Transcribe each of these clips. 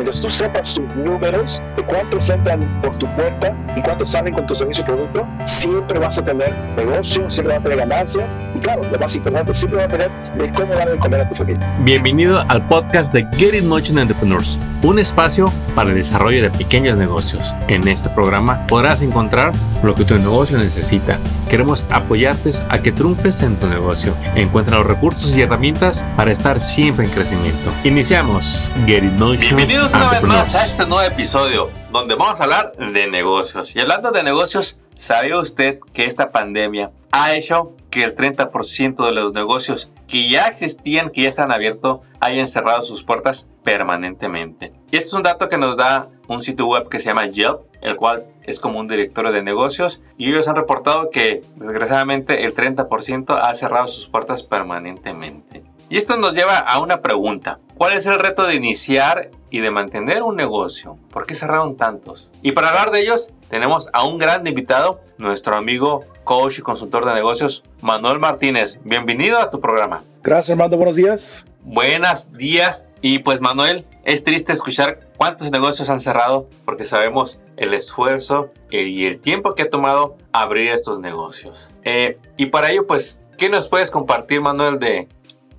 Mientras tú sepas tus números de cuántos entran por tu puerta y cuántos salen con tu servicio o producto, siempre vas a tener negocio, siempre vas a tener ganancias y claro, lo más importante, siempre vas a tener de cómo dar de comer a tu familia. Bienvenido al podcast de Get It Motion Entrepreneurs, un espacio para el desarrollo de pequeños negocios. En este programa podrás encontrar lo que tu negocio necesita. Queremos apoyarte a que triunfes en tu negocio. Encuentra los recursos y herramientas para estar siempre en crecimiento. Iniciamos Get It Motion Bienvenidos una vez más a este nuevo episodio donde vamos a hablar de negocios. Y hablando de negocios, ¿sabía usted que esta pandemia ha hecho que el 30% de los negocios que ya existían, que ya están abiertos, hayan cerrado sus puertas permanentemente? Y esto es un dato que nos da un sitio web que se llama Yelp, el cual es como un directorio de negocios, y ellos han reportado que desgraciadamente el 30% ha cerrado sus puertas permanentemente. Y esto nos lleva a una pregunta. ¿Cuál es el reto de iniciar y de mantener un negocio? ¿Por qué cerraron tantos? Y para hablar de ellos, tenemos a un gran invitado, nuestro amigo, coach y consultor de negocios, Manuel Martínez. Bienvenido a tu programa. Gracias, Armando. Buenos días. Buenos días. Y pues, Manuel, es triste escuchar cuántos negocios han cerrado porque sabemos el esfuerzo y el tiempo que ha tomado abrir estos negocios. Eh, y para ello, pues, ¿qué nos puedes compartir, Manuel, de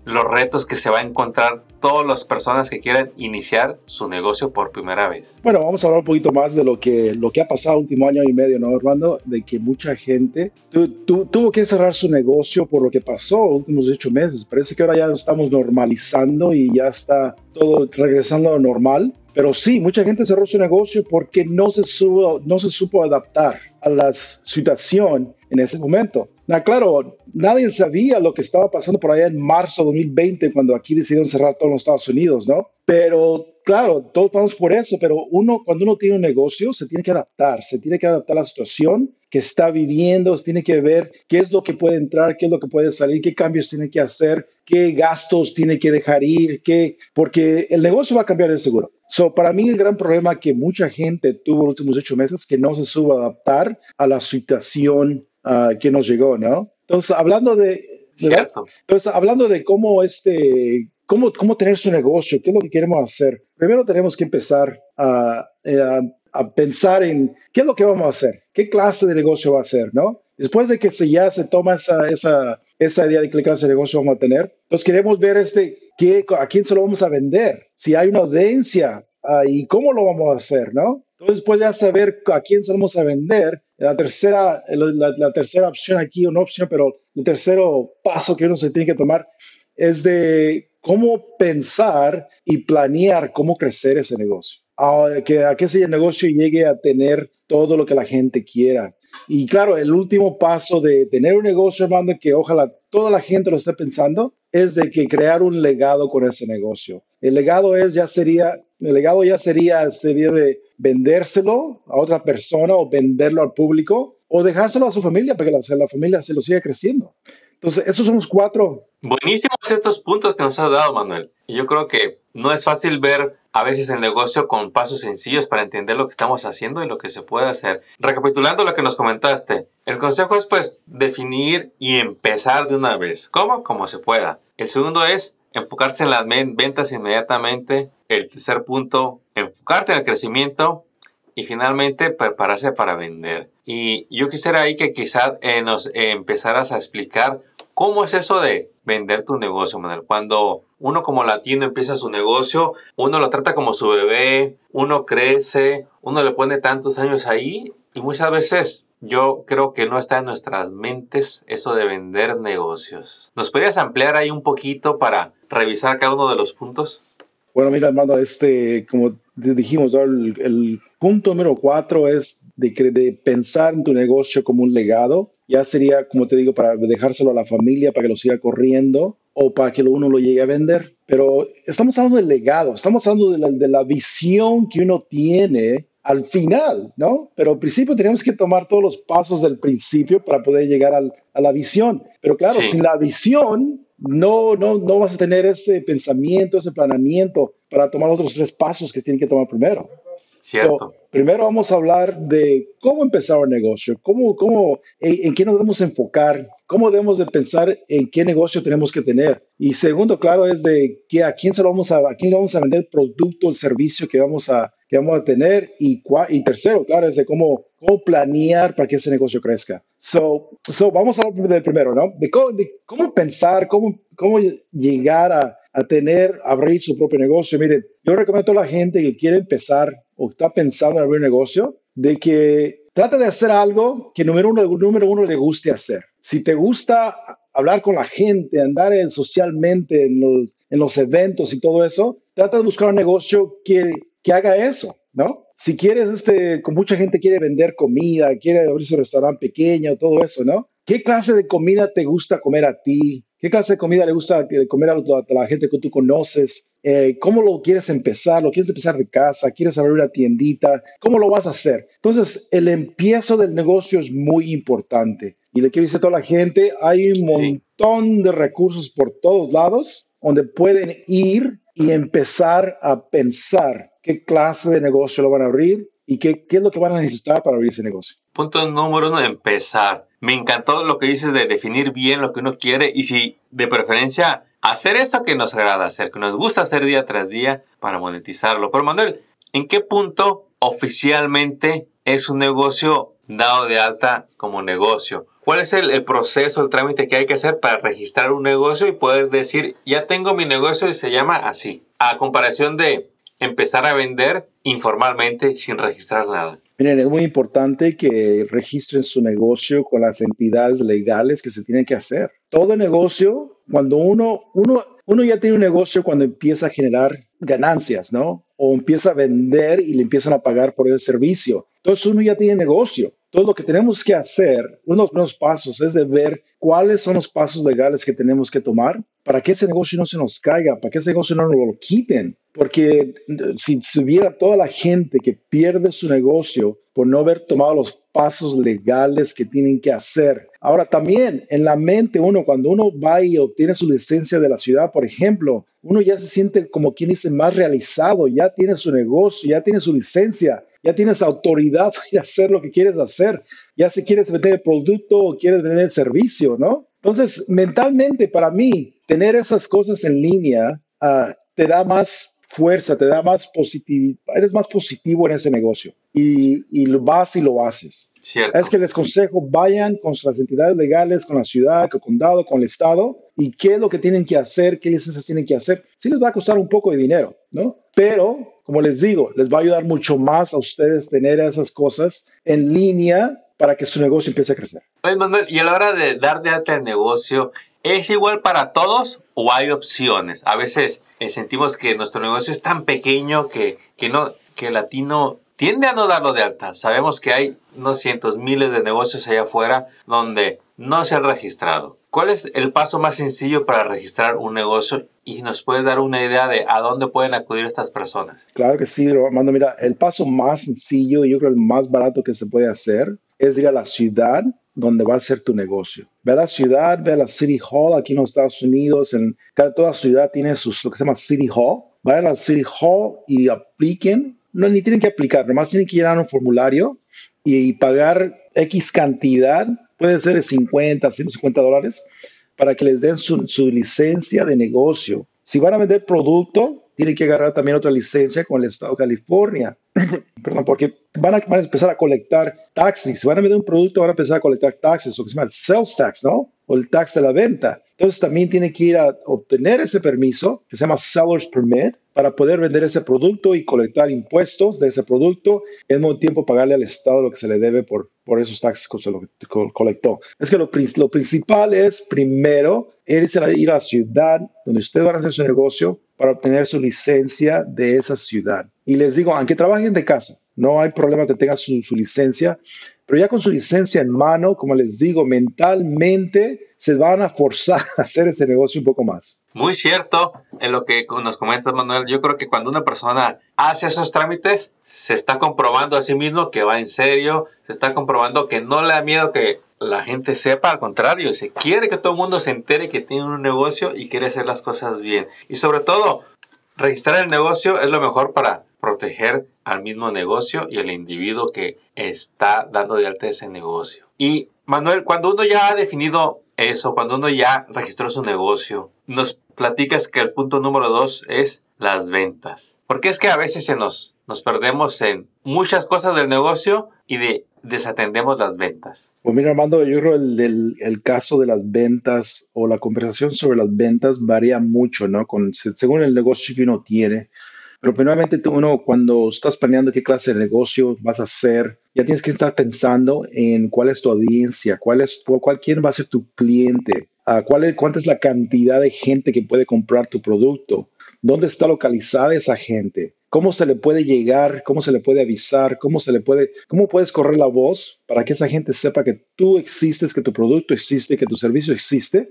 los retos que se va a encontrar todas las personas que quieran iniciar su negocio por primera vez. Bueno, vamos a hablar un poquito más de lo que, lo que ha pasado último año y medio, ¿no, Armando? De que mucha gente tuvo que cerrar su negocio por lo que pasó últimos ocho meses. Parece que ahora ya lo estamos normalizando y ya está todo regresando a lo normal. Pero sí, mucha gente cerró su negocio porque no se, no se supo adaptar a la situación en ese momento. Na, claro, nadie sabía lo que estaba pasando por allá en marzo de 2020 cuando aquí decidieron cerrar todos los Estados Unidos, ¿no? Pero claro, todos vamos por eso, pero uno cuando uno tiene un negocio se tiene que adaptar, se tiene que adaptar a la situación que está viviendo, se tiene que ver qué es lo que puede entrar, qué es lo que puede salir, qué cambios tiene que hacer, qué gastos tiene que dejar ir, qué, porque el negocio va a cambiar de seguro. So, para mí el gran problema que mucha gente tuvo los últimos ocho meses es que no se supo adaptar a la situación uh, que nos llegó, ¿no? Entonces, hablando de... Entonces, hablando de cómo este... Cómo, cómo tener su negocio, qué es lo que queremos hacer. Primero tenemos que empezar a, a, a pensar en qué es lo que vamos a hacer, qué clase de negocio va a ser, ¿no? Después de que se ya se toma esa, esa, esa idea de qué clase de negocio vamos a tener, entonces queremos ver este, qué, a quién se lo vamos a vender, si hay una audiencia uh, y cómo lo vamos a hacer, ¿no? Entonces, de saber a quién se lo vamos a vender, la tercera, la, la, tercera opción aquí, no opción, pero el tercer paso que uno se tiene que tomar es de cómo pensar y planear cómo crecer ese negocio. A que, a que ese negocio llegue a tener todo lo que la gente quiera. Y claro, el último paso de tener un negocio, hermano, que ojalá toda la gente lo esté pensando, es de que crear un legado con ese negocio. El legado es ya sería, el legado ya sería, sería de vendérselo a otra persona o venderlo al público o dejárselo a su familia para que la, la familia se lo siga creciendo. Entonces, esos son los cuatro. Buenísimos estos puntos que nos has dado, Manuel. Yo creo que no es fácil ver a veces el negocio con pasos sencillos para entender lo que estamos haciendo y lo que se puede hacer. Recapitulando lo que nos comentaste, el consejo es pues definir y empezar de una vez. ¿Cómo? Como se pueda. El segundo es enfocarse en las ventas inmediatamente. El tercer punto, enfocarse en el crecimiento. Y finalmente, prepararse para vender. Y yo quisiera ahí que quizás eh, nos eh, empezaras a explicar cómo es eso de vender tu negocio, Manuel. Cuando uno como latino empieza su negocio, uno lo trata como su bebé, uno crece, uno le pone tantos años ahí y muchas veces yo creo que no está en nuestras mentes eso de vender negocios. ¿Nos podrías ampliar ahí un poquito para revisar cada uno de los puntos? Bueno, mira, Armando, este, como dijimos, el, punto número cuatro es de, pensar en tu negocio como un legado. Ya sería, como te digo, para dejárselo a la familia, para que lo siga corriendo o para que uno lo llegue a vender. Pero estamos hablando del legado, estamos hablando de la, de la visión que uno tiene al final, ¿no? Pero al principio tenemos que tomar todos los pasos del principio para poder llegar al, a la visión. Pero claro, sí. sin la visión no, no, no vas a tener ese pensamiento, ese planeamiento para tomar otros tres pasos que tienen que tomar primero. Cierto. primero vamos a hablar de cómo empezar un negocio, cómo, cómo, en, qué nos debemos enfocar, cómo debemos de pensar en qué negocio tenemos que tener. Y segundo, claro, es de que a quién se lo vamos a, a quién le vamos a vender el producto, el servicio que vamos a, que vamos a tener. Y, y tercero, claro, es de cómo, cómo planear para que ese negocio crezca. So, so vamos a hablar del primero, ¿no? De cómo, de cómo pensar, cómo, cómo llegar a, a tener, abrir su propio negocio. Miren, yo recomiendo a la gente que quiere empezar o está pensando en abrir un negocio, de que trata de hacer algo que número uno, número uno le guste hacer. Si te gusta hablar con la gente, andar socialmente en los, en los eventos y todo eso, trata de buscar un negocio que, que haga eso, ¿no? Si quieres, este, con mucha gente quiere vender comida, quiere abrir su restaurante pequeño, todo eso, ¿no? ¿Qué clase de comida te gusta comer a ti? ¿Qué clase de comida le gusta comer a la gente que tú conoces? Eh, ¿Cómo lo quieres empezar? ¿Lo quieres empezar de casa? ¿Quieres abrir una tiendita? ¿Cómo lo vas a hacer? Entonces, el empiezo del negocio es muy importante. Y le quiero decir a toda la gente, hay un montón de recursos por todos lados donde pueden ir y empezar a pensar qué clase de negocio lo van a abrir y qué, qué es lo que van a necesitar para abrir ese negocio. Punto número uno, empezar. Me encantó lo que dices de definir bien lo que uno quiere y si de preferencia hacer eso que nos agrada hacer, que nos gusta hacer día tras día para monetizarlo. Pero Manuel, ¿en qué punto oficialmente es un negocio dado de alta como negocio? ¿Cuál es el, proceso, el trámite que hay que hacer para registrar un negocio y poder decir, ya tengo mi negocio y se llama así? A comparación de empezar a vender informalmente sin registrar nada. Miren, es muy importante que registren su negocio con las entidades legales que se tienen que hacer. Todo negocio, cuando uno, uno, uno ya tiene un negocio cuando empieza a generar ganancias, ¿no? O empieza a vender y le empiezan a pagar por el servicio. Entonces uno ya tiene negocio. Todo lo que tenemos que hacer, uno de los primeros pasos es de ver cuáles son los pasos legales que tenemos que tomar para que ese negocio no se nos caiga, para que ese negocio no nos lo quiten. Porque si, hubiera toda la gente que pierde su negocio por no haber tomado los pasos legales que tienen que hacer. Ahora también en la mente uno, cuando uno va y obtiene su licencia de la ciudad, por ejemplo, uno ya se siente como quien dice más realizado, ya tiene su negocio, ya tiene su licencia, ya tienes autoridad de hacer lo que quieres hacer, ya si quieres vender el producto o quieres vender el servicio, ¿no? Entonces, mentalmente para mí, tener esas cosas en línea ah, te da más fuerza, te da más positividad, eres más positivo en ese negocio y, y lo vas y lo haces. Es que les consejo, vayan con las entidades legales, con la ciudad, con el condado, con el estado, y qué es lo que tienen que hacer, qué licencias tienen que hacer. Sí les va a costar un poco de dinero, ¿no? Pero, como les digo, les va a ayudar mucho más a ustedes tener esas cosas en línea para que su negocio empiece a crecer. Oye, Manuel, y a la hora de dar de alta el negocio, ¿Es igual para todos o hay opciones? A veces eh, sentimos que nuestro negocio es tan pequeño que, que, no, que el latino tiende a no darlo de alta. Sabemos que hay unos cientos, miles de negocios allá afuera donde no se han registrado. ¿Cuál es el paso más sencillo para registrar un negocio? Y nos puedes dar una idea de a dónde pueden acudir estas personas. Claro que sí, Armando. Mira, el paso más sencillo y yo creo el más barato que se puede hacer es ir a la ciudad donde va a ser tu negocio. Ve a la ciudad, ve a la City Hall aquí en los Estados Unidos. En cada toda ciudad tiene sus, lo que se llama City Hall. Vayan a la City Hall y apliquen. No, ni tienen que aplicar, nomás tienen que llenar un formulario y pagar X cantidad, puede ser de 50, 150 dólares, para que les den su, su licencia de negocio. Si van a vender producto, tienen que agarrar también otra licencia con el Estado de California. Perdón, porque van a, empezar a colectar taxis. Van a vender un producto, van a empezar a colectar taxes, lo que se llama el sales tax, ¿no? O el tax de la venta. Entonces también tienen que ir a obtener ese permiso, que se llama Seller's Permit, para poder vender ese producto y colectar impuestos de ese producto y al mismo tiempo pagarle al Estado lo que se le debe por, por esos taxes que se lo colectó. Es que lo, lo principal es, primero, ir a la ciudad donde ustedes van a hacer su negocio, para obtener su licencia de esa ciudad. Y les digo, aunque trabajen de casa, no hay problema que tengan su, su licencia, pero ya con su licencia en mano, como les digo, mentalmente se van a forzar a hacer ese negocio un poco más. Muy cierto en lo que nos comentas, Manuel. Yo creo que cuando una persona hace esos trámites, se está comprobando a sí mismo que va en serio, se está comprobando que no le da miedo que la gente sepa, al contrario, se quiere que todo el mundo se entere que tiene un negocio y quiere hacer las cosas bien. Y sobre todo, registrar el negocio es lo mejor para, proteger al mismo negocio y al individuo que está dando de alta ese negocio. Y Manuel, cuando uno ya ha definido eso, cuando uno ya registró su negocio, nos platicas que el punto número dos es las ventas. Porque es que a veces se nos, nos perdemos en muchas cosas del negocio y de, desatendemos las ventas. Pues mira, Armando, yo creo el, el, el caso de las ventas o la conversación sobre las ventas varía mucho, ¿no? Con, según el negocio que uno tiene. Pero primeramente uno cuando estás planeando qué clase de negocio vas a hacer, ya tienes que estar pensando en cuál es tu audiencia, cuál es cuál, quién va a ser tu cliente, cuál es, cuánta es la cantidad de gente que puede comprar tu producto, dónde está localizada esa gente, cómo se le puede llegar, cómo se le puede avisar, cómo se le puede, cómo puedes correr la voz para que esa gente sepa que tú existes, que tu producto existe, que tu servicio existe,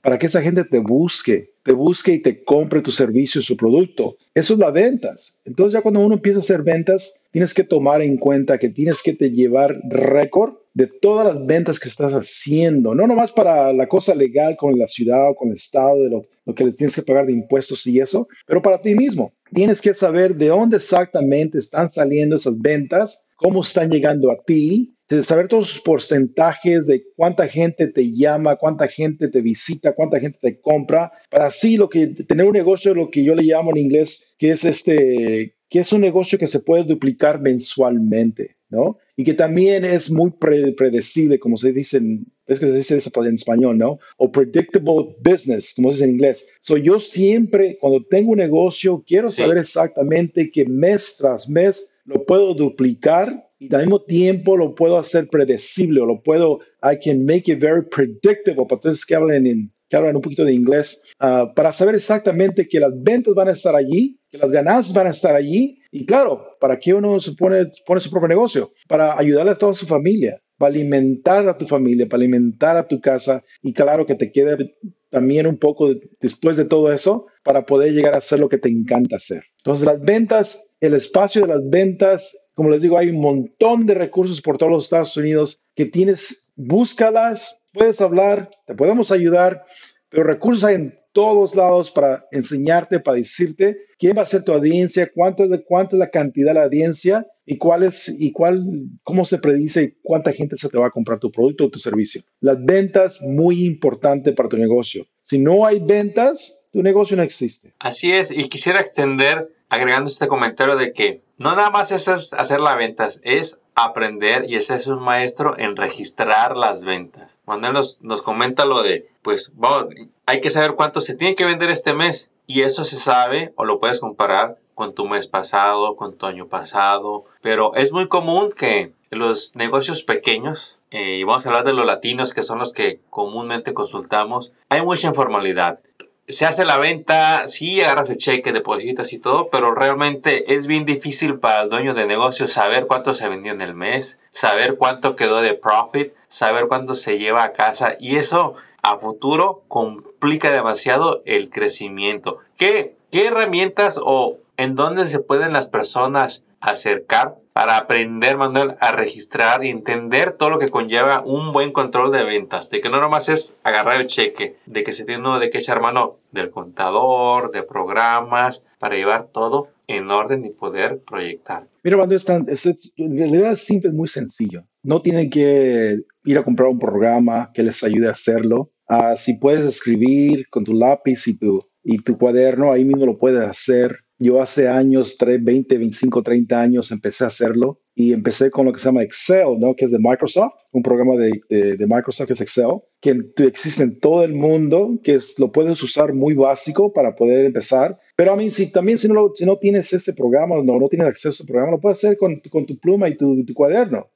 para que esa gente te busque, te busque y te compre tu servicio, su producto. Eso es las ventas. Entonces ya cuando uno empieza a hacer ventas, tienes que tomar en cuenta que tienes que te llevar récord de todas las ventas que estás haciendo, no nomás para la cosa legal con la ciudad o con el estado, de lo, que les tienes que pagar de impuestos y eso, pero para ti mismo. Tienes que saber de dónde exactamente están saliendo esas ventas, cómo están llegando a ti, de saber todos los porcentajes de cuánta gente te llama, cuánta gente te visita, cuánta gente te compra, para así lo que tener un negocio, lo que yo le llamo en inglés, que es este, que es un negocio que se puede duplicar mensualmente, ¿no? Y que también es muy predecible, como se dice, en, es que se dice en español, ¿no? O predictable business, como se dice en inglés. So, yo siempre, cuando tengo un negocio, quiero sí. saber exactamente que mes tras mes lo puedo duplicar y al mismo tiempo lo puedo hacer predecible o lo puedo, I can make it very predictable, para todos que hablan en que hablan un poquito de inglés, uh, para saber exactamente que las ventas van a estar allí, que las ganancias van a estar allí. Y claro, ¿para qué uno se pone, pone su propio negocio? Para ayudarle a toda su familia, para alimentar a tu familia, para alimentar a tu casa y claro que te quede también un poco después de todo eso para poder llegar a hacer lo que te encanta hacer. Entonces las ventas, el espacio de las ventas, como les digo, hay un montón de recursos por todos los Estados Unidos que tienes, búscalas, puedes hablar, te podemos ayudar, pero recursos hay en todos lados para enseñarte, para decirte quién va a ser tu audiencia, cuánto cuánto es la cantidad de la audiencia y cuál y cuál, cómo se predice cuánta gente se te va a comprar tu producto o tu servicio. Las ventas, muy importante para tu negocio. Si no hay ventas, tu negocio no existe. Así es, y quisiera extender agregando este comentario de que no nada más es hacer las ventas, es aprender y ese es un maestro en registrar las ventas. Manuel nos, nos comenta lo de, pues vamos, hay que saber cuánto se tiene que vender este mes y eso se sabe o lo puedes comparar con tu mes pasado, con tu año pasado, pero es muy común que los negocios pequeños, eh, y vamos a hablar de los latinos que son los que comúnmente consultamos, hay mucha informalidad se hace la venta, sí agarras el cheque, depositas y todo, pero realmente es bien difícil para el dueño de negocio saber cuánto se vendió en el mes, saber cuánto quedó de profit, saber cuánto se lleva a casa y eso a futuro complica demasiado el crecimiento. ¿Qué, qué herramientas o en dónde se pueden las personas acercar para aprender, Manuel, a registrar y entender todo lo que conlleva un buen control de ventas. De que no nomás es agarrar el cheque, de que se tiene uno de que echar mano del contador, de programas, para llevar todo en orden y poder proyectar. Mira, es, en realidad es simple, muy sencillo. No tienen que ir a comprar un programa que les ayude a hacerlo. Uh, si puedes escribir con tu lápiz y tu, y tu cuaderno, ahí mismo lo puedes hacer. Yo hace años, 3, 20, 25, 30 años, empecé a hacerlo y empecé con lo que se llama Excel, ¿no? que es de Microsoft, un programa de, de, Microsoft que es Excel, que existe en todo el mundo, que es, lo puedes usar muy básico para poder empezar. Pero a mí, si también si no, tienes ese programa, no, no tienes acceso a ese programa, lo puedes hacer con, con tu pluma y tu cuaderno.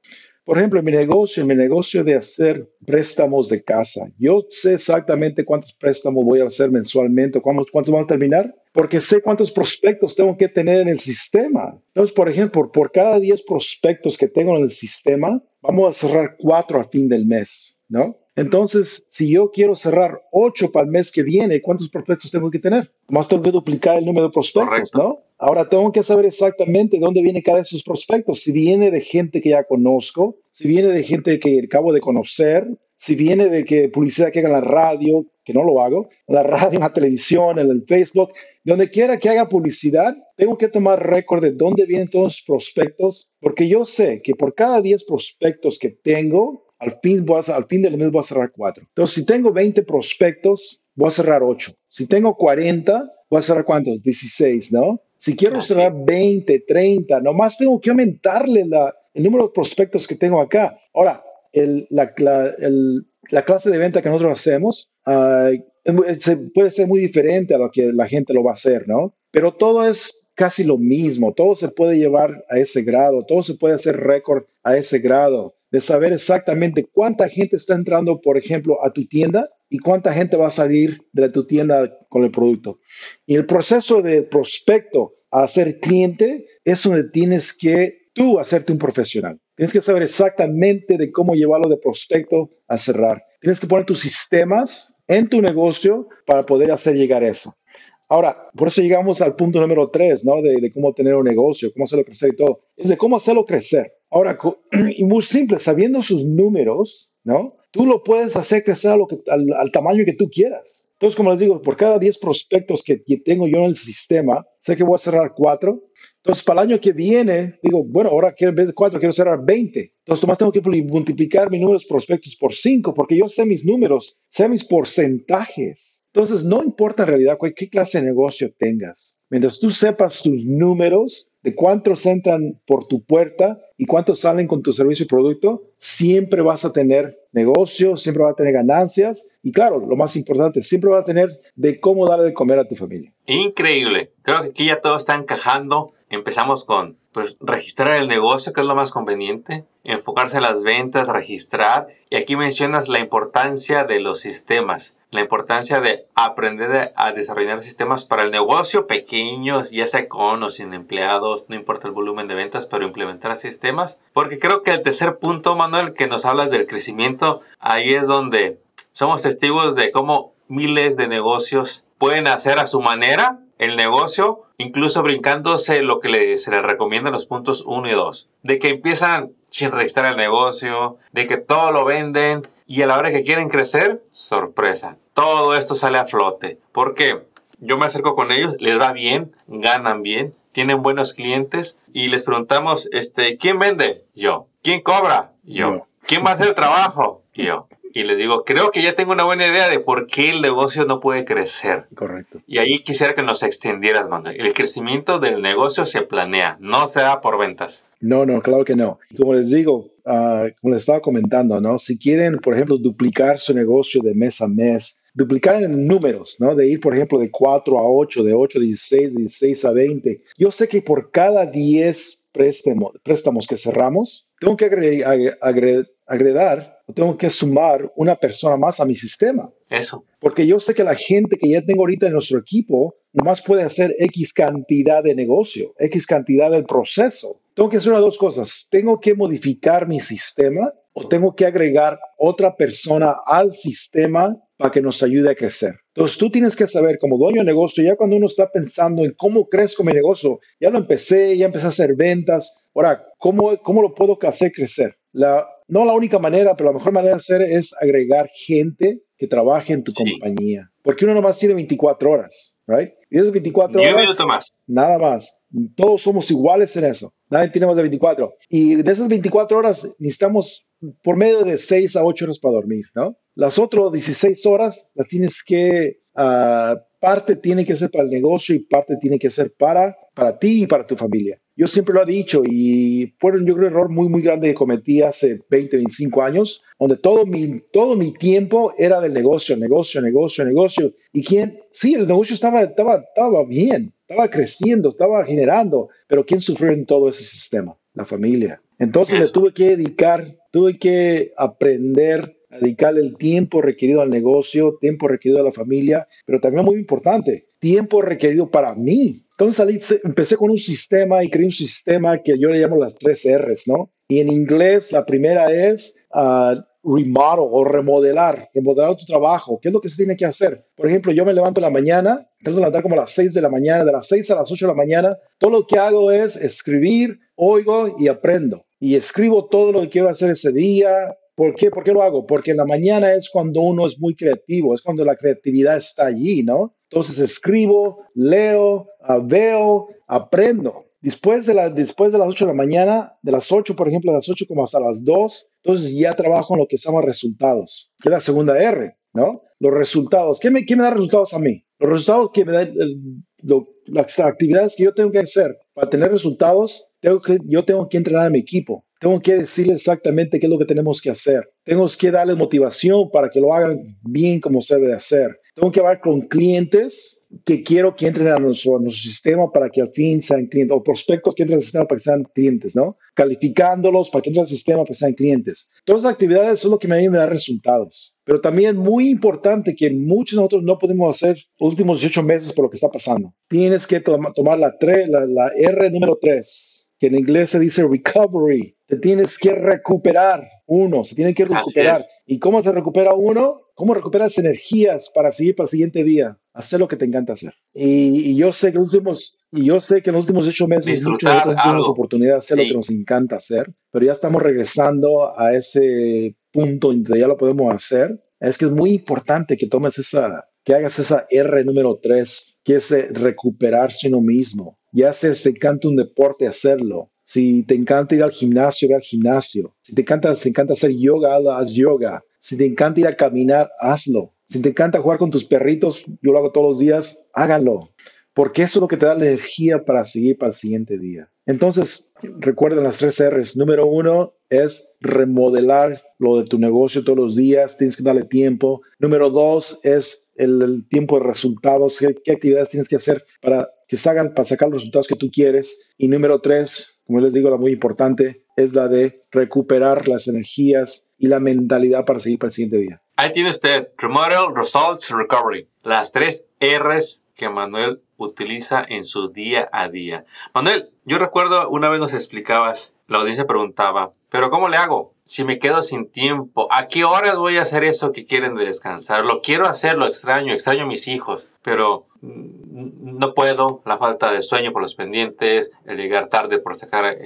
Por ejemplo, en mi negocio, en mi negocio de hacer préstamos de casa, yo sé exactamente cuántos préstamos voy a hacer mensualmente, cuántos, cuántos van a terminar, porque sé cuántos prospectos tengo que tener en el sistema. Entonces, por ejemplo, por cada 10 prospectos que tengo en el sistema, vamos a cerrar 4 al fin del mes, ¿no? Entonces, si yo quiero cerrar 8 para el mes que viene, ¿cuántos prospectos tengo que tener? Más tengo que duplicar el número de prospectos, Correcto. ¿no? Ahora tengo que saber exactamente de dónde viene cada de esos prospectos. Si viene de gente que ya conozco, si viene de gente que acabo de conocer, si viene de que publicidad que haga en la radio, que no lo hago, en la radio, en la televisión, en el Facebook, donde quiera que haga publicidad, tengo que tomar récord de dónde vienen todos los prospectos, porque yo sé que por cada 10 prospectos que tengo, al fin, voy a, al fin del mes voy a cerrar 4. Entonces, si tengo 20 prospectos, voy a cerrar 8. Si tengo 40, voy a cerrar cuántos? 16, ¿no? Si quiero cerrar 20, 30, nomás tengo que aumentarle la, el número de prospectos que tengo acá. Ahora, el- la, la- el- la clase de venta que nosotros hacemos se- puede ser muy diferente a lo que la gente lo va a hacer, ¿no? Pero todo es casi lo mismo, todo se puede llevar a ese grado, todo se puede hacer récord a ese grado, de saber exactamente cuánta gente está entrando, por ejemplo, a tu tienda y cuánta gente va a salir de tu tienda con el producto. Y el proceso de prospecto a ser cliente es donde tienes que tú hacerte un profesional. Tienes que saber exactamente de cómo llevarlo de prospecto a cerrar. Tienes que poner tus sistemas en tu negocio para poder hacer llegar eso. Ahora, por eso llegamos al punto número tres, ¿no? De, de cómo tener un negocio, cómo hacerlo crecer y todo. Es de cómo hacerlo crecer. Ahora, y muy simple, sabiendo sus números, ¿no? Tú lo puedes hacer crecer al, tamaño que tú quieras. Entonces, como les digo, por cada 10 prospectos que, tengo yo en el sistema, sé que voy a cerrar 4. Entonces, para el año que viene, digo, bueno, ahora quiero, en vez de 4, quiero cerrar 20. Entonces, nomás tengo que multiplicar mis números prospectos por 5, porque yo sé mis números, sé mis porcentajes. Entonces, no importa en realidad cuál- qué clase de negocio tengas. Mientras tú sepas tus números de cuántos entran por tu puerta y cuántos salen con tu servicio y producto, siempre vas a tener negocio, siempre vas a tener ganancias y claro, lo más importante, siempre vas a tener de cómo darle de comer a tu familia. Increíble. Creo que aquí ya todo está encajando. Empezamos con pues, registrar el negocio, que es lo más conveniente, enfocarse en las ventas, registrar. Y aquí mencionas la importancia de los sistemas, la importancia de aprender a desarrollar sistemas para el negocio pequeño, ya sea con o sin empleados, no importa el volumen de ventas, pero implementar sistemas. Porque creo que el tercer punto, Manuel, que nos hablas del crecimiento, ahí es donde somos testigos de cómo miles de negocios pueden hacer a su manera el negocio, incluso brincándose lo que le- se les recomienda en los puntos 1 y 2. De que empiezan sin registrar el negocio, de que todo lo venden y a la hora que quieren crecer, sorpresa. Todo esto sale a flote. Porque yo me acerco con ellos, les va bien, ganan bien, tienen buenos clientes y les preguntamos, este, ¿quién vende? Yo. ¿Quién cobra? Yo. ¿Quién va a hacer el trabajo? Yo. Y les digo, creo que ya tengo una buena idea de por qué el negocio no puede crecer. Correcto. Y ahí quisiera que nos extendieras, Manuel. El crecimiento del negocio se planea, no se da por ventas. No, no, claro que no. Como les digo, ah, como les estaba comentando, ¿no? Si quieren, por ejemplo, duplicar su negocio de mes a mes, duplicar en números, ¿no? De ir, por ejemplo, de 4 a 8, de 8 a 16, de 16 a 20. Yo sé que por cada 10 préstamo- préstamos que cerramos, tengo que agre- agre- agre- agregar, o tengo que sumar una persona más a mi sistema. Eso. Porque yo sé que la gente que ya tengo ahorita en nuestro equipo nomás puede hacer X cantidad de negocio, X cantidad del proceso. Tengo que hacer una dos cosas. Tengo que modificar mi sistema o tengo que agregar otra persona al sistema para que nos ayude a crecer. Entonces tú tienes que saber como dueño de negocio, ya cuando uno está pensando en cómo crezco mi negocio, ya lo empecé, ya empecé a hacer ventas, ahora, ¿cómo, cómo lo puedo hacer crecer? La, no la única manera, pero la mejor manera de hacer es agregar gente que trabaje en tu Sí. compañía. Porque uno nomás tiene 24 horas, ¿right? Y esas 24 Ni horas, más. nada más. Todos somos iguales en eso. Nadie tiene más de 24. Y de esas 24 horas necesitamos por medio de 6 a 8 horas para dormir, ¿no? Las otras 16 horas las tienes que, ah, parte tiene que ser para el negocio y parte tiene que ser para, para ti y para tu familia. Yo siempre lo he dicho y fue un yo creo, error muy, muy grande que cometí hace 20, 25 años, donde todo mi, todo mi tiempo era del negocio, negocio, negocio, negocio. Y quién, sí, el negocio estaba, estaba, estaba bien, estaba creciendo, estaba generando, pero ¿quién sufrió en todo ese sistema? La familia. Entonces le tuve que dedicar, tuve que aprender a dedicarle el tiempo requerido al negocio, tiempo requerido a la familia, pero también muy importante, tiempo requerido para mí. Entonces salí- empecé con un sistema y creé un sistema que yo le llamo las tres R's, ¿no? Y en inglés la primera es ah, remodel o remodelar, remodelar tu trabajo. ¿Qué es lo que se tiene que hacer? Por ejemplo, yo me levanto en la mañana, trato de levantar como a las 6 de la mañana, de las 6 a las 8 de la mañana, todo lo que hago es escribir, oigo y aprendo. Y escribo todo lo que quiero hacer ese día, ¿Por qué? ¿Por qué lo hago? Porque en la mañana es cuando uno es muy creativo, es cuando la creatividad está allí, ¿no? Entonces escribo, leo, ah, veo, aprendo. Después de, la, después de las 8 de la mañana, de las 8, por ejemplo, de las 8 como hasta las 2, entonces ya trabajo en lo que se llama resultados, que es la segunda R, ¿no? Los resultados. ¿Qué me, qué me da resultados a mí? Los resultados que me dan, las actividades que yo tengo que hacer para tener resultados, tengo que, yo tengo que entrenar a mi equipo. Tengo que decirle exactamente qué es lo que tenemos que hacer. Tengo que darles motivación para que lo hagan bien como se debe hacer. Tengo que hablar con clientes que quiero que entren a nuestro, nuestro sistema para que al fin sean clientes, o prospectos que entren al sistema para que sean clientes, ¿no? Calificándolos para que entren al sistema para que sean clientes. Todas las actividades son lo que a mí me da resultados. Pero también muy importante que muchos de nosotros no podemos hacer los últimos 18 meses por lo que está pasando. Tienes que tomar la, la, la R número 3, que en inglés se dice recovery. Te tienes que recuperar. Uno, se tiene que recuperar. ¿Y cómo se recupera uno? ¿Cómo recuperas energías para seguir para el siguiente día? Hacer lo que te encanta hacer. Y, yo sé que los últimos, y yo sé que en los últimos ocho meses muchos de nosotros tuvimos oportunidad de hacer lo que nos encanta hacer, pero ya estamos regresando a ese punto donde ya lo podemos hacer. Es que es muy importante que tomes esa, que hagas esa R número tres, que es recuperarse uno mismo. Ya sea te encanta un deporte, hacerlo. Si te encanta ir al gimnasio, ve al gimnasio. Si te encanta, te encanta hacer yoga, haz yoga. Si te encanta ir a caminar, hazlo. Si te encanta jugar con tus perritos, yo lo hago todos los días, háganlo. Porque eso es lo que te da la energía para seguir para el siguiente día. Entonces, recuerden las tres R's. Número uno es remodelar lo de tu negocio todos los días. Tienes que darle tiempo. Número dos es el, tiempo de resultados. ¿Qué, actividades tienes que hacer para que salgan, para sacar los resultados que tú quieres? Y número tres, como les digo, la muy importante, es la de recuperar las energías y la mentalidad para seguir para el siguiente día. Ahí tiene usted Remodel, Results, Recovery. Las tres R's que Manuel utiliza en su día a día. Manuel, yo recuerdo una vez nos explicabas, la audiencia preguntaba, pero ¿cómo le hago? Si me quedo sin tiempo, ¿a qué horas voy a hacer eso que quieren de descansar? Lo quiero hacer, lo extraño, extraño a mis hijos, pero no puedo, la falta de sueño por los pendientes, el llegar tarde por sacar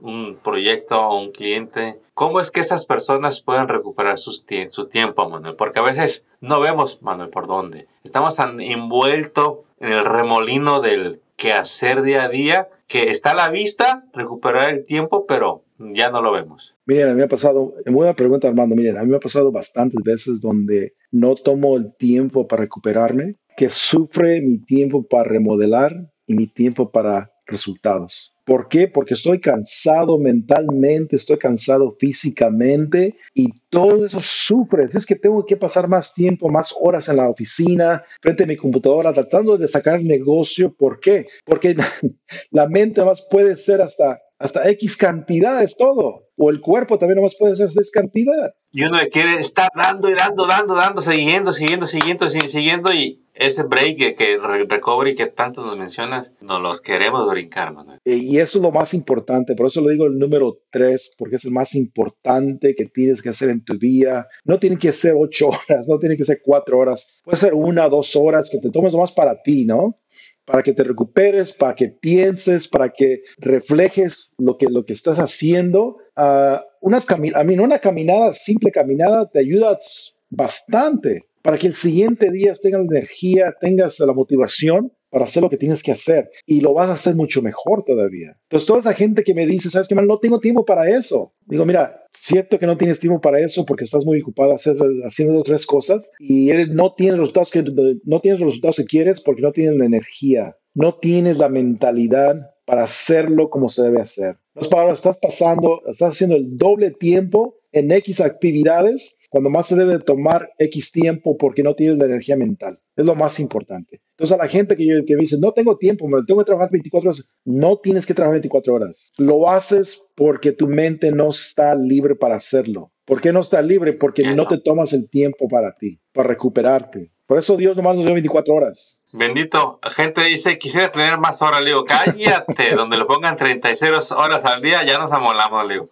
un proyecto o un cliente. ¿Cómo es que esas personas pueden recuperar su tiempo, Manuel? Porque a veces no vemos, Manuel, por dónde. Estamos tan envueltos en el remolino del quehacer día a día que está a la vista recuperar el tiempo, pero ya no lo vemos. Miren, a mí me ha pasado, muy buena pregunta Armando, miren, a mí me ha pasado bastantes veces donde no tomo el tiempo para recuperarme, que sufre mi tiempo para remodelar y mi tiempo para resultados. ¿Por qué? Porque estoy cansado mentalmente, estoy cansado físicamente y todo eso sufre. Es que tengo que pasar más tiempo, más horas en la oficina, frente a mi computadora, tratando de sacar negocio. ¿Por qué? Porque la mente más puede ser hasta hasta X cantidad es todo. O el cuerpo también nomás puede ser X cantidad. Y uno quiere estar dando y dando, dando, dando, siguiendo, siguiendo, siguiendo, siguiendo. Y ese break que, que recovery que tanto nos mencionas, nos los queremos brincar, Manuel. Eh, y eso es lo más importante. Por eso lo digo el número tres, porque es el más importante que tienes que hacer en tu día. No tiene que ser ocho horas, no tiene que ser cuatro horas. Puede ser una, dos horas que te tomes más para ti, ¿no? Para que te recuperes, para que pienses, para que reflejes lo que, lo que estás haciendo. Uh, unas a mí, una caminada, simple caminada, te ayuda bastante para que el siguiente día tengas energía, tengas la motivación para hacer lo que tienes que hacer y lo vas a hacer mucho mejor todavía. Entonces, toda esa gente que me dice, ¿sabes qué, mal? No tengo tiempo para eso. Digo, mira, cierto que no tienes tiempo para eso porque estás muy ocupado haciendo otras cosas y no tienes los resultados que no tienes resultados que quieres porque no tienes la energía, no tienes la mentalidad para hacerlo como se debe hacer. Las palabras, estás pasando, estás haciendo el doble tiempo en X actividades cuando más se debe tomar X tiempo porque no tienes la energía mental. Es lo más importante. Entonces, a la gente que, yo, que dice, no tengo tiempo, me tengo que trabajar 24 horas, no tienes que trabajar 24 horas. Lo haces porque tu mente no está libre para hacerlo. ¿Por qué no está libre? Porque no te tomas el tiempo para ti, para recuperarte. Por eso Dios nomás nos dio 24 horas. Bendito. Gente dice, quisiera tener más horas. Le digo, cállate. donde lo pongan 36 horas al día, ya nos amolamos, le digo.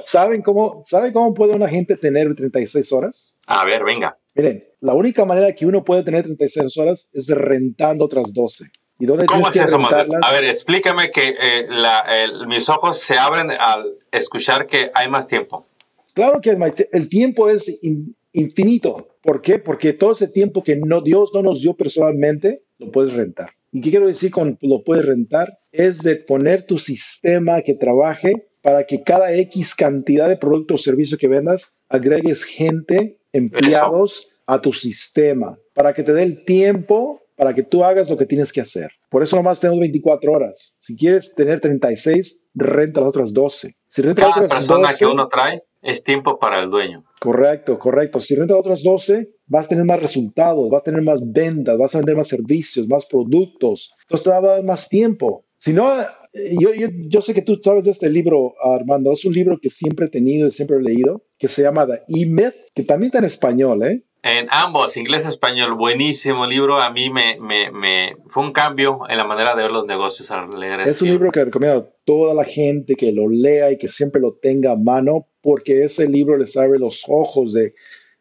¿Saben cómo, ¿saben cómo puede una gente tener 36 horas? A ver, venga. Miren, la única manera que uno puede tener 36 horas es rentando otras 12. ¿Y dónde ¿Cómo es eso, A ver, explícame que eh, mis ojos se abren al escuchar que hay más tiempo. Claro que el tiempo es infinito. ¿Por qué? Porque todo ese tiempo que no, Dios no nos dio personalmente, lo puedes rentar. ¿Y qué quiero decir con lo puedes rentar? Es de poner tu sistema que trabaje para que cada X cantidad de producto o servicio que vendas, agregues gente, empleados a tu sistema, para que te dé el tiempo para que tú hagas lo que tienes que hacer. Por eso nomás tenemos 24 horas. Si quieres tener 36, renta las otras 12. Si renta Cada las otras persona que uno trae es tiempo para el dueño. Correcto, correcto. Si renta otras 12, vas a tener más resultados, vas a tener más ventas, vas a vender más servicios, más productos. Entonces te va a dar más tiempo. Si no, yo, yo, sé que tú sabes de este libro, Armando. Es un libro que siempre he tenido y siempre he leído, que se llama The E-Myth, que también está en español, ¿eh? En ambos, inglés y español, buenísimo libro. A mí me, me, me, fue un cambio en la manera de ver los negocios al leer Es un libro que recomiendo a toda la gente que lo lea y que siempre lo tenga a mano, porque ese libro les abre los ojos de,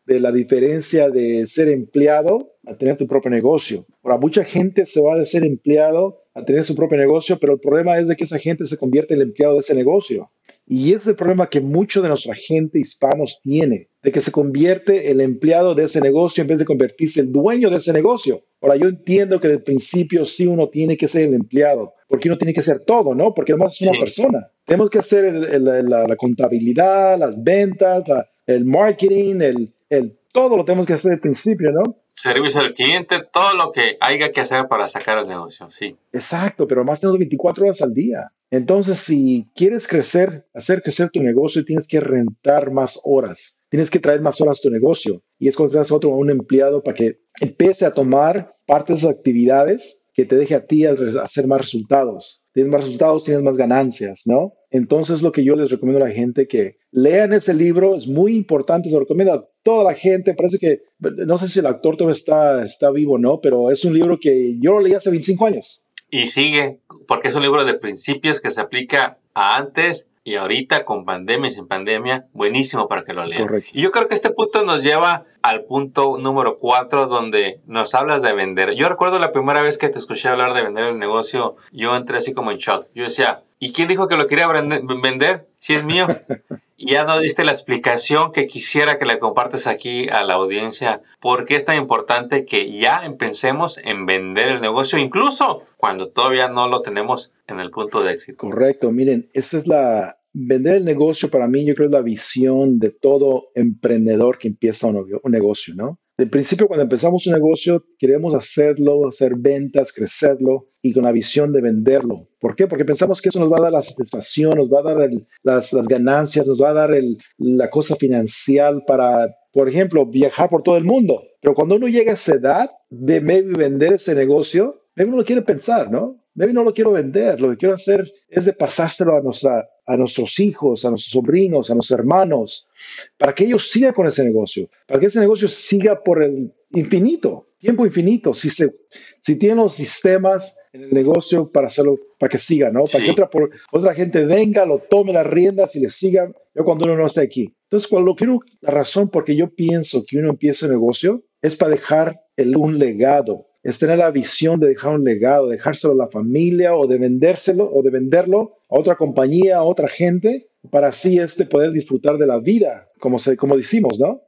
de la diferencia de ser empleado a tener tu propio negocio. Ahora, mucha gente se va de ser empleado a tener su propio negocio, pero el problema es de que esa gente se convierte en el empleado de ese negocio. Y ese es el problema que mucho de nuestra gente hispanos tiene, de que se convierte el empleado de ese negocio en vez de convertirse el dueño de ese negocio. Ahora, yo entiendo que de principio sí uno tiene que ser el empleado, porque uno tiene que hacer todo, ¿no? Porque además es una persona. Tenemos que hacer la, contabilidad, las ventas, el marketing, el, el, todo lo tenemos que hacer al principio, ¿no? Servicio al cliente, todo lo que haya que hacer para sacar el negocio, sí. Exacto, pero más tenemos 24 horas al día. Entonces, si quieres crecer, hacer crecer tu negocio, tienes que rentar más horas. Tienes que traer más horas a tu negocio. Y es contratar a otro a un empleado para que empiece a tomar parte de esas actividades que te deje a ti hacer más resultados. Tienes más resultados, tienes más ganancias, ¿no? Entonces, lo que yo les recomiendo a la gente que lean ese libro es muy importante. Se lo recomiendo a toda la gente. Parece que, no sé si el actor todavía está, está vivo no, pero es un libro que yo lo leí hace 25 años. Y sigue, porque es un libro de principios que se aplica a antes y ahorita con pandemia y sin pandemia, buenísimo para que lo lean. Y yo creo que este punto nos lleva al punto número cuatro, donde nos hablas de vender. Yo recuerdo la primera vez que te escuché hablar de vender el negocio, yo entré así como en shock. Yo decía, ¿y quién dijo que lo quería vender? Si es mío. ya nos diste la explicación que quisiera que le compartes aquí a la audiencia. ¿Por qué es tan importante que ya empecemos en vender el negocio, incluso cuando todavía no lo tenemos en el punto de éxito? Correcto, miren, esa es la... Vender el negocio para mí yo creo es la visión de todo emprendedor que empieza un, un negocio, ¿no? De principio, cuando empezamos un negocio, queremos hacerlo, hacer ventas, crecerlo y con la visión de venderlo. ¿Por qué? Porque pensamos que eso nos va a dar la satisfacción, nos va a dar las, ganancias, nos va a dar la cosa financiera para, por ejemplo, viajar por todo el mundo. Pero cuando uno llega a esa edad de vender ese negocio, maybe uno quiere pensar, ¿no? Maybe no lo quiero vender, lo que quiero hacer es de pasárselo a, nuestra, a nuestros hijos, a nuestros sobrinos, a nuestros hermanos, para que ellos sigan con ese negocio, para que ese negocio siga por el infinito, tiempo infinito, si, se, si tienen los sistemas en el negocio para hacerlo, para que siga, ¿no? Para que otra, otra gente venga, lo tome las riendas y le siga, yo cuando uno no esté aquí. Entonces, cuando quiero, la razón por que yo pienso que uno empieza un negocio es para dejar el, un legado, es tener la visión de dejar un legado, dejárselo a la familia o de vendérselo o de venderlo a otra compañía, a otra gente, para así este poder disfrutar de la vida, como, se, como decimos, ¿no?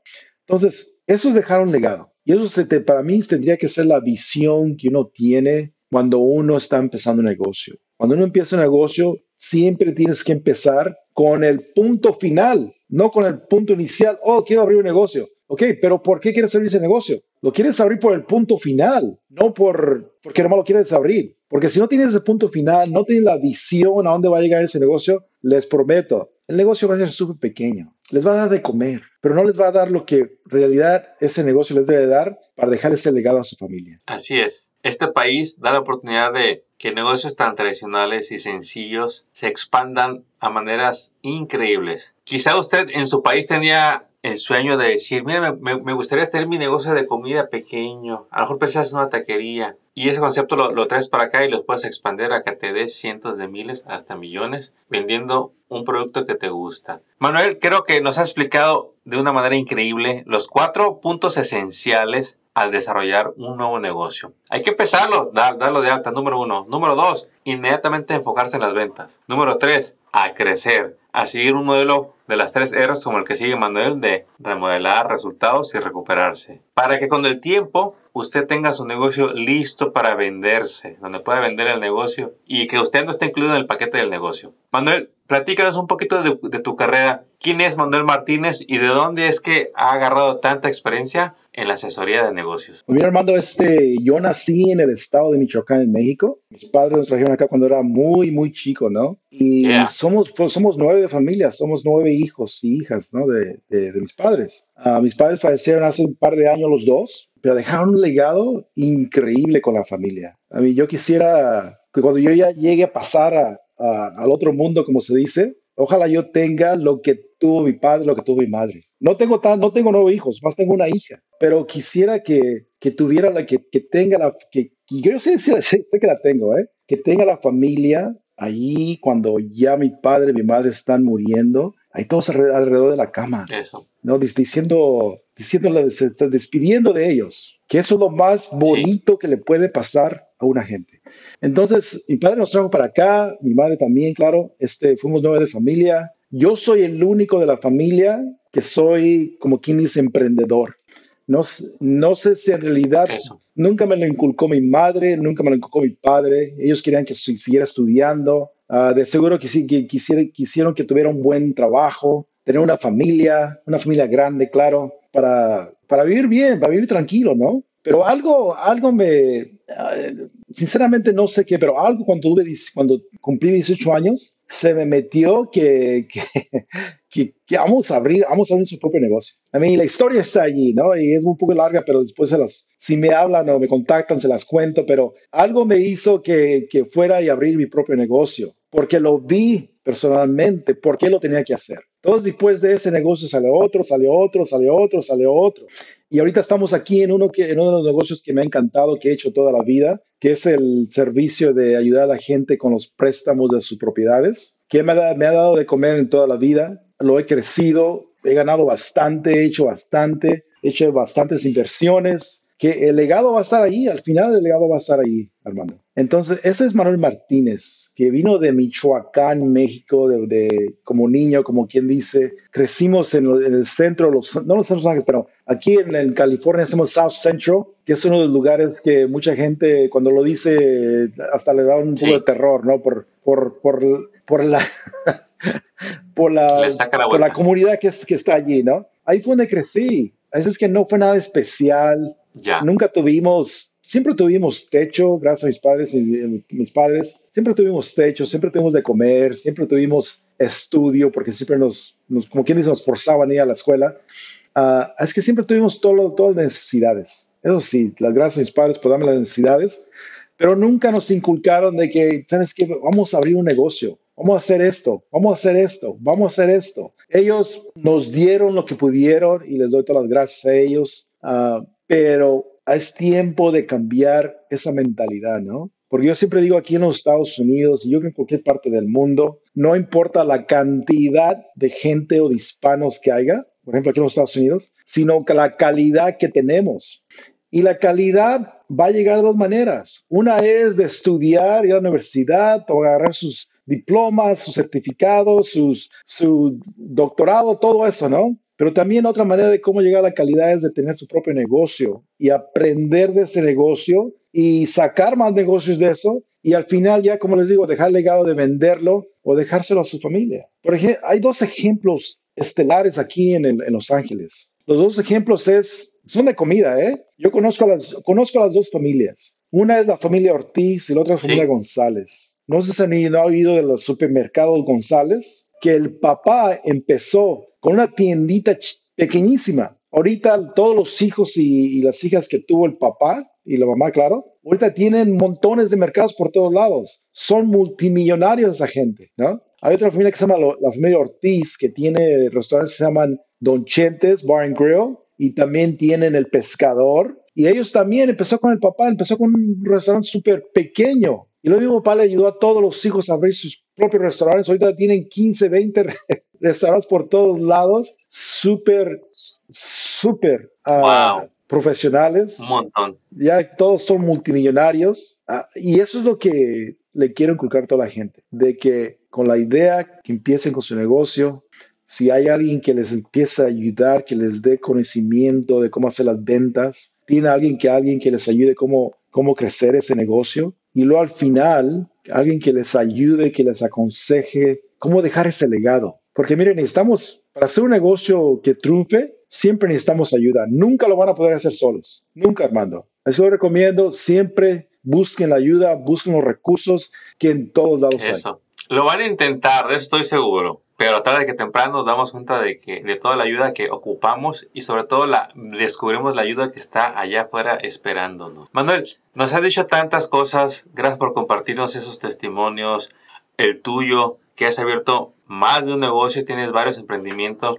Entonces, eso es dejar un legado. Y eso se para mí tendría que ser la visión que uno tiene cuando uno está empezando un negocio. Cuando uno empieza un negocio, siempre tienes que empezar con el punto final, no con el punto inicial. Oh, quiero abrir un negocio. Ok, pero ¿por qué quieres abrir ese negocio? Lo quieres abrir por el punto final, no por porque nomás lo quieres abrir. Porque si no tienes ese punto final, no tienes la visión a dónde va a llegar ese negocio, les prometo, el negocio va a ser súper pequeño. Les va a dar de comer, pero no les va a dar lo que en realidad ese negocio les debe dar para dejar ese legado a su familia. Así es. Este país da la oportunidad de que negocios tan tradicionales y sencillos se expandan a maneras increíbles. Quizá usted en su país tenía el sueño de decir, mira, me, gustaría tener mi negocio de comida pequeño, a lo mejor pensás en una taquería, y ese concepto lo, traes para acá y lo puedes expandir a que te des cientos de miles hasta millones vendiendo un producto que te gusta. Manuel, creo que nos ha explicado de una manera increíble los cuatro puntos esenciales al desarrollar un nuevo negocio. Hay que empezarlo, dar, darlo de alta, número uno. Número dos, inmediatamente enfocarse en las ventas. Número tres, a crecer, a seguir un modelo de las tres R's como el que sigue Manuel de remodelar, resultados y recuperarse. Para que con el tiempo usted tenga su negocio listo para venderse, donde pueda vender el negocio y que usted no esté incluido en el paquete del negocio. Manuel, platícanos un poquito de, de tu carrera. ¿Quién es Manuel Martínez y de dónde es que ha agarrado tanta experiencia en la asesoría de negocios? Pues mira, Armando, este, yo nací en el estado de Michoacán, en México. Mis padres nos trajeron acá cuando era muy, muy chico, ¿no? Y somos, pues, somos nueve de familia, somos nueve hijos y hijas, ¿no? De, de, mis padres. Uh, mis padres fallecieron hace un par de años los dos, pero dejaron un legado increíble con la familia. A mí, yo quisiera que cuando yo ya llegue a pasar a, al otro mundo, como se dice, Ojalá yo tenga lo que tuvo mi padre, lo que tuvo mi madre. No tengo tan, no tengo nueve hijos, más tengo una hija, pero quisiera que, que tuviera la que, que tenga la que yo sé, sé, sé, que la tengo, ¿eh? Que tenga la familia ahí cuando ya mi padre, mi madre están muriendo, ahí todos alrededor de la cama. Eso. ¿no? Diciendo, diciéndole, se está despidiendo de ellos, que eso es lo más bonito que le puede pasar a una gente. Entonces, mi padre nos trajo para acá, mi madre también, claro, este, fuimos nueve de familia. Yo soy el único de la familia que soy, como quien dice, emprendedor. No, no sé si en realidad nunca me lo inculcó mi madre, nunca me lo inculcó mi padre. Ellos querían que siguiera estudiando. Uh, de seguro que sí, que quisieron que tuviera un buen trabajo, tener una familia, una familia grande, claro, para, para vivir bien, para vivir tranquilo, ¿no? Pero algo, algo me, sinceramente no sé qué, pero algo cuando, tuve, cuando cumplí 18 años, se me metió que, que, que, vamos a abrir, vamos a abrir su propio negocio. A mí la historia está allí, ¿no? Y es un poco larga, pero después se las, si me hablan o me contactan, se las cuento, pero algo me hizo que, que fuera y abrir mi propio negocio, porque lo vi personalmente, ¿por qué lo tenía que hacer? Entonces, después de ese negocio sale otro, sale otro, sale otro, sale otro. Y ahorita estamos aquí en uno, que, en uno de los negocios que me ha encantado, que he hecho toda la vida, que es el servicio de ayudar a la gente con los préstamos de sus propiedades, que me ha, me ha dado de comer en toda la vida. Lo he crecido, he ganado bastante, he hecho bastante, he hecho bastantes inversiones, que el legado va a estar ahí, al final el legado va a estar ahí, Armando. Entonces, ese es Manuel Martínez, que vino de Michoacán, México, de, como niño, como quien dice. Crecimos en, el centro, los, no los centros pero aquí en, California hacemos South Central, que es uno de los lugares que mucha gente, cuando lo dice, hasta le da un poco de terror, ¿no? Por, por, por, por la. por la, por la comunidad que, es, que está allí, ¿no? Ahí fue donde crecí. A veces que no fue nada especial. Ya. Nunca tuvimos siempre tuvimos techo, gracias a mis padres y mis padres, siempre tuvimos techo, siempre tuvimos de comer, siempre tuvimos estudio, porque siempre nos, como quien dice, nos forzaban a ir a la escuela. Uh, es que siempre tuvimos todo, todas las necesidades. Eso sí, las gracias a mis padres por darme las necesidades, pero nunca nos inculcaron de que, ¿sabes qué? Vamos a abrir un negocio, vamos a hacer esto, vamos a hacer esto, vamos a hacer esto. Ellos nos dieron lo que pudieron y les doy todas las gracias a ellos, uh, pero es tiempo de cambiar esa mentalidad, ¿no? Porque yo siempre digo aquí en los Estados Unidos y yo creo en cualquier parte del mundo, no importa la cantidad de gente o de hispanos que haya, por ejemplo aquí en los Estados Unidos, sino que la calidad que tenemos. Y la calidad va a llegar de dos maneras. Una es de estudiar, ir a la universidad o agarrar sus diplomas, sus certificados, sus, su doctorado, todo eso, ¿no? Pero también otra manera de cómo llegar a la calidad es de tener su propio negocio y aprender de ese negocio y sacar más negocios de eso y al final ya, como les digo, dejar el legado de venderlo o dejárselo a su familia. Por ejemplo, hay dos ejemplos estelares aquí en, en Los Ángeles. Los dos ejemplos es, son de comida, ¿eh? Yo conozco a, las, conozco a las dos familias. Una es la familia Ortiz y la otra es la familia González. No sé si han oído de los supermercados González, que el papá empezó con una tiendita pequeñísima. Ahorita todos los hijos y, las hijas que tuvo el papá y la mamá, claro, ahorita tienen montones de mercados por todos lados. Son multimillonarios esa gente, ¿no? Hay otra familia que se llama la familia Ortiz, que tiene restaurantes que se llaman Don Chentes Bar and Grill, y también tienen El Pescador. Y ellos también empezó con el papá, empezó con un restaurante súper pequeño. Y luego mi papá le ayudó a todos los hijos a abrir sus propios restaurantes. Ahorita tienen 15, 20 restaurantes por todos lados, súper, súper ah, profesionales. Un montón. Ya todos son multimillonarios. Ah, y eso es lo que, le quiero inculcar a toda la gente, de que con la idea que empiecen con su negocio, si hay alguien que les empieza a ayudar, que les dé conocimiento de cómo hacer las ventas, tiene alguien que alguien que les ayude cómo, cómo crecer ese negocio, y luego al final, alguien que les ayude, que les aconseje cómo dejar ese legado. Porque miren, necesitamos, para hacer un negocio que triunfe, siempre necesitamos ayuda. Nunca lo van a poder hacer solos. Nunca, Armando. Eso lo recomiendo. Siempre busquen la ayuda, busquen los recursos que en todos lados Eso. Lo van a intentar, estoy seguro. Pero tarde que temprano nos damos cuenta de que de toda la ayuda que ocupamos y sobre todo la descubrimos la ayuda que está allá afuera esperándonos. Manuel, nos has dicho tantas cosas. Gracias por compartirnos esos testimonios. El tuyo, que has abierto más de un negocio, tienes varios emprendimientos.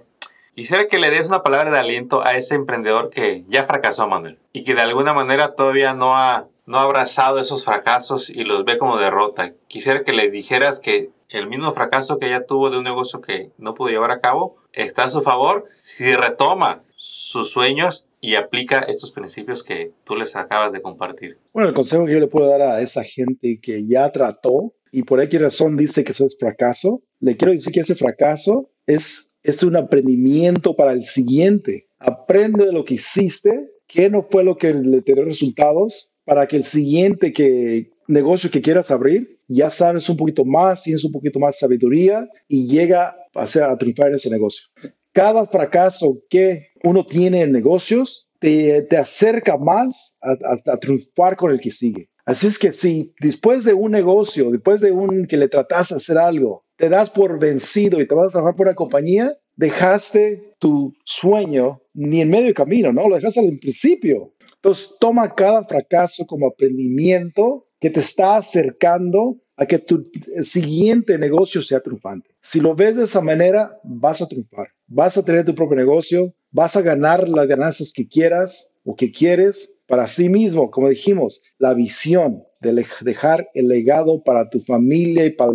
Quisiera que le des una palabra de aliento a ese emprendedor que ya fracasó, Manuel, y que de alguna manera todavía no ha, no ha abrazado esos fracasos y los ve como derrota. Quisiera que le dijeras que el mismo fracaso que ella tuvo de un negocio que no pudo llevar a cabo está a su favor si retoma sus sueños y aplica estos principios que tú les acabas de compartir. Bueno, el consejo que yo le puedo dar a esa gente que ya trató y por qué razón dice que eso es fracaso, le quiero decir que ese fracaso es, es un aprendimiento para el siguiente. Aprende de lo que hiciste, qué no fue lo que le dio resultados, para que el siguiente que, negocio que quieras abrir, ya sabes un poquito más, tienes un poquito más sabiduría y llega a, hacer, a triunfar ese negocio. Cada fracaso que uno tiene en negocios te, te acerca más a, a, a triunfar con el que sigue. Así es que si después de un negocio, después de un que le tratas de hacer algo, te das por vencido y te vas a trabajar por una compañía, dejaste tu sueño ni en medio camino, ¿no? Lo dejaste al principio. Entonces, toma cada fracaso como aprendimiento que te está acercando a que tu siguiente negocio sea triunfante. Si lo ves de esa manera, vas a triunfar. Vas a tener tu propio negocio, vas a ganar las ganancias que quieras o que quieres para sí mismo, como dijimos, la visión de dejar el legado para tu familia y para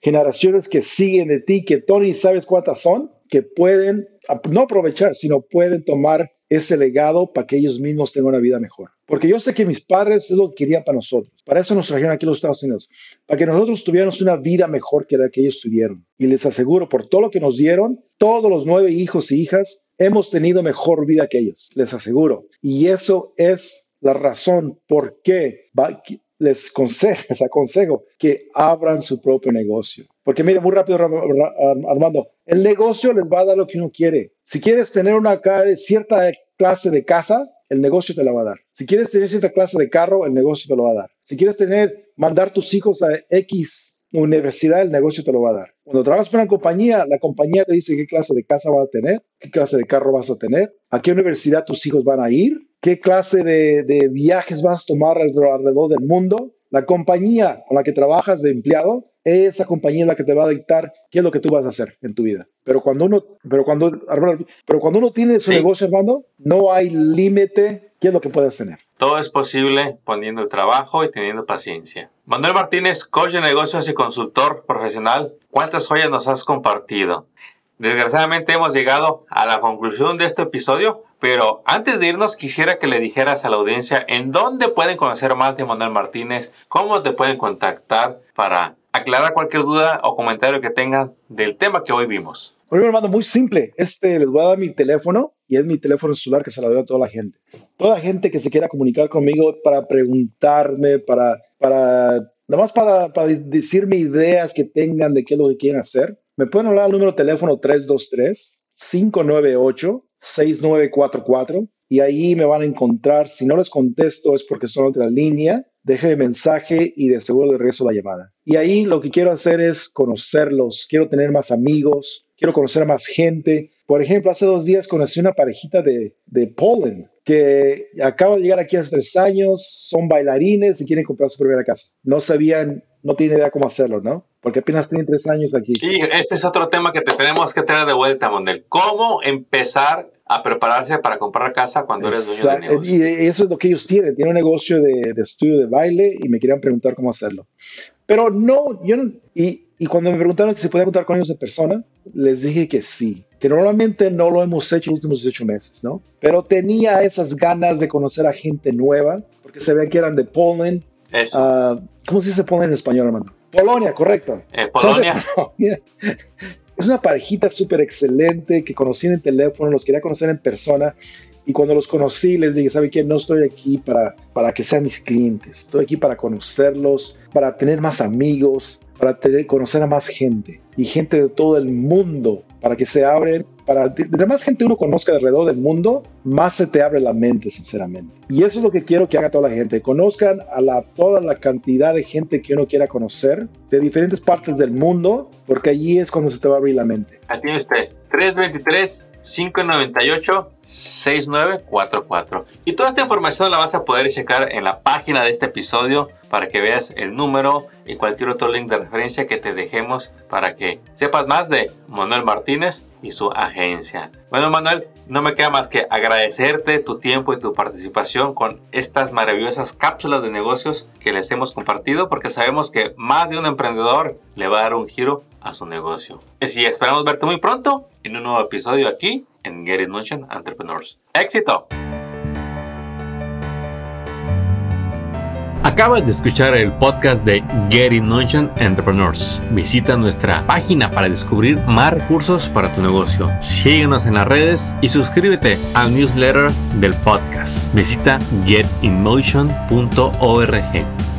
generaciones que siguen de ti, que Tony, ¿sabes cuántas son? Que pueden no aprovechar, sino pueden tomar ese legado para que ellos mismos tengan una vida mejor. Porque yo sé que mis padres es lo que querían para nosotros. Para eso nos trajeron aquí los Estados Unidos. Para que nosotros tuviéramos una vida mejor que la que ellos tuvieron. Y les aseguro, por todo lo que nos dieron, todos los nueve hijos y hijas hemos tenido mejor vida que ellos. Les aseguro. Y eso es la razón por qué les, consejo, les aconsejo que abran su propio negocio. Porque mire, muy rápido, Armando, el negocio les va a dar lo que uno quiere. Si quieres tener una cierta clase de casa, el negocio te la va a dar. Si quieres tener cierta clase de carro, el negocio te lo va a dar. Si quieres tener, mandar tus hijos a X universidad, el negocio te lo va a dar. Cuando trabajas para una compañía, la compañía te dice qué clase de casa va a tener, qué clase de carro vas a tener, a qué universidad tus hijos van a ir, qué clase de, de viajes vas a tomar alrededor del mundo. La compañía con la que trabajas de empleado esa compañía es la que te va a dictar qué es lo que tú vas a hacer en tu vida. Pero cuando uno, pero cuando, pero cuando uno tiene su negocio, hermano, no hay límite qué es lo que puedes tener. Todo es posible poniendo el trabajo y teniendo paciencia. Manuel Martínez, coach de negocios y consultor profesional, ¿cuántas joyas nos has compartido? Desgraciadamente hemos llegado a la conclusión de este episodio, pero antes de irnos quisiera que le dijeras a la audiencia en dónde pueden conocer más de Manuel Martínez, cómo te pueden contactar para aclarar cualquier duda o comentario que tengan del tema que hoy vimos. Bueno, hermano, muy simple. Este, les voy a dar mi teléfono y es mi teléfono celular que se lo doy a toda la gente. Toda la gente que se quiera comunicar conmigo para preguntarme, para, para, nada para, para decirme ideas que tengan de qué es lo que quieren hacer, me pueden hablar al número de teléfono 323-598-6944 y ahí me van a encontrar. Si no les contesto es porque son otra línea déjeme mensaje y de seguro le regreso la llamada. Y ahí lo que quiero hacer es conocerlos, quiero tener más amigos, quiero conocer más gente. Por ejemplo, hace dos días conocí una parejita de, de Poland que acaba de llegar aquí hace tres años, son bailarines y quieren comprar su primera casa. No sabían, no tienen idea cómo hacerlo, ¿no? Porque apenas tienen tres años aquí. Y este es otro tema que te tenemos que tener de vuelta, Mondel. ¿Cómo empezar a prepararse para comprar casa cuando eres dueño de negocio. Y eso es lo que ellos tienen. Tienen un negocio de, de, estudio de baile y me querían preguntar cómo hacerlo. Pero no, yo no, y, y cuando me preguntaron si se podía contar con ellos de persona, les dije que sí, que normalmente no lo hemos hecho los últimos ocho meses, ¿no? Pero tenía esas ganas de conocer a gente nueva, porque se veía que eran de Poland. Eso. Uh, ¿Cómo se pone en español, hermano? Polonia, correcto. Eh, Polonia. Es una parejita súper excelente que conocí en el teléfono, los quería conocer en persona. Y cuando los conocí, les dije, ¿sabe qué? No estoy aquí para, para que sean mis clientes. Estoy aquí para conocerlos, para tener más amigos, para conocer a más gente y gente de todo el mundo, para que se abren, para de más gente uno conozca alrededor del mundo, más se te abre la mente, sinceramente. Y eso es lo que quiero que haga toda la gente. Conozcan a toda la cantidad de gente que uno quiera conocer de diferentes partes del mundo, porque allí es cuando se te va a abrir la mente. Aquí usted, 323 598-6944. Y toda esta información la vas a poder checar en la página de este episodio para que veas el número y cualquier otro link de referencia que te dejemos para que sepas más de Manuel Martínez y su agencia. Bueno, Manuel, no me queda más que agradecerte tu tiempo y tu participación con estas maravillosas cápsulas de negocios que les hemos compartido porque sabemos que más de un emprendedor le va a dar un giro a su negocio. Y esperamos verte muy pronto en un nuevo episodio aquí en Get It Motion Entrepreneurs. ¡Éxito! Acabas de escuchar el podcast de Get In Motion Entrepreneurs. Visita nuestra página para descubrir más recursos para tu negocio. Síguenos en las redes y suscríbete al newsletter del podcast. Visita getinmotion.org.